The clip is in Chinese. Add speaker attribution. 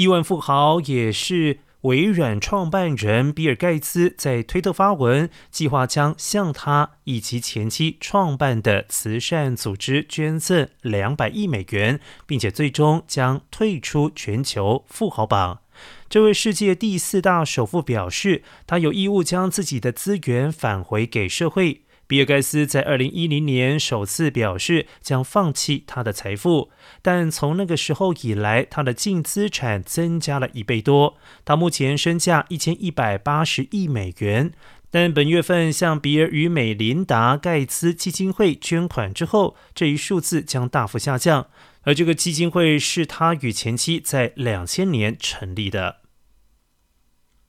Speaker 1: 亿万富豪也是微软创办人比尔盖茨在推特发文，计划将向他以及前妻创办的慈善组织捐赠两百亿美元，并且最终将退出全球富豪榜。这位世界第四大首富表示，他有义务将自己的资源返回给社会。比尔·盖茨在二零一零年首次表示将放弃他的财富，但从那个时候以来，他的净资产增加了一倍多。他目前身价一千一百八十亿美元。但本月份向比尔与美琳达·盖茨基金会捐款之后，这一数字将大幅下降。而这个基金会是他与前妻在两千年成立的。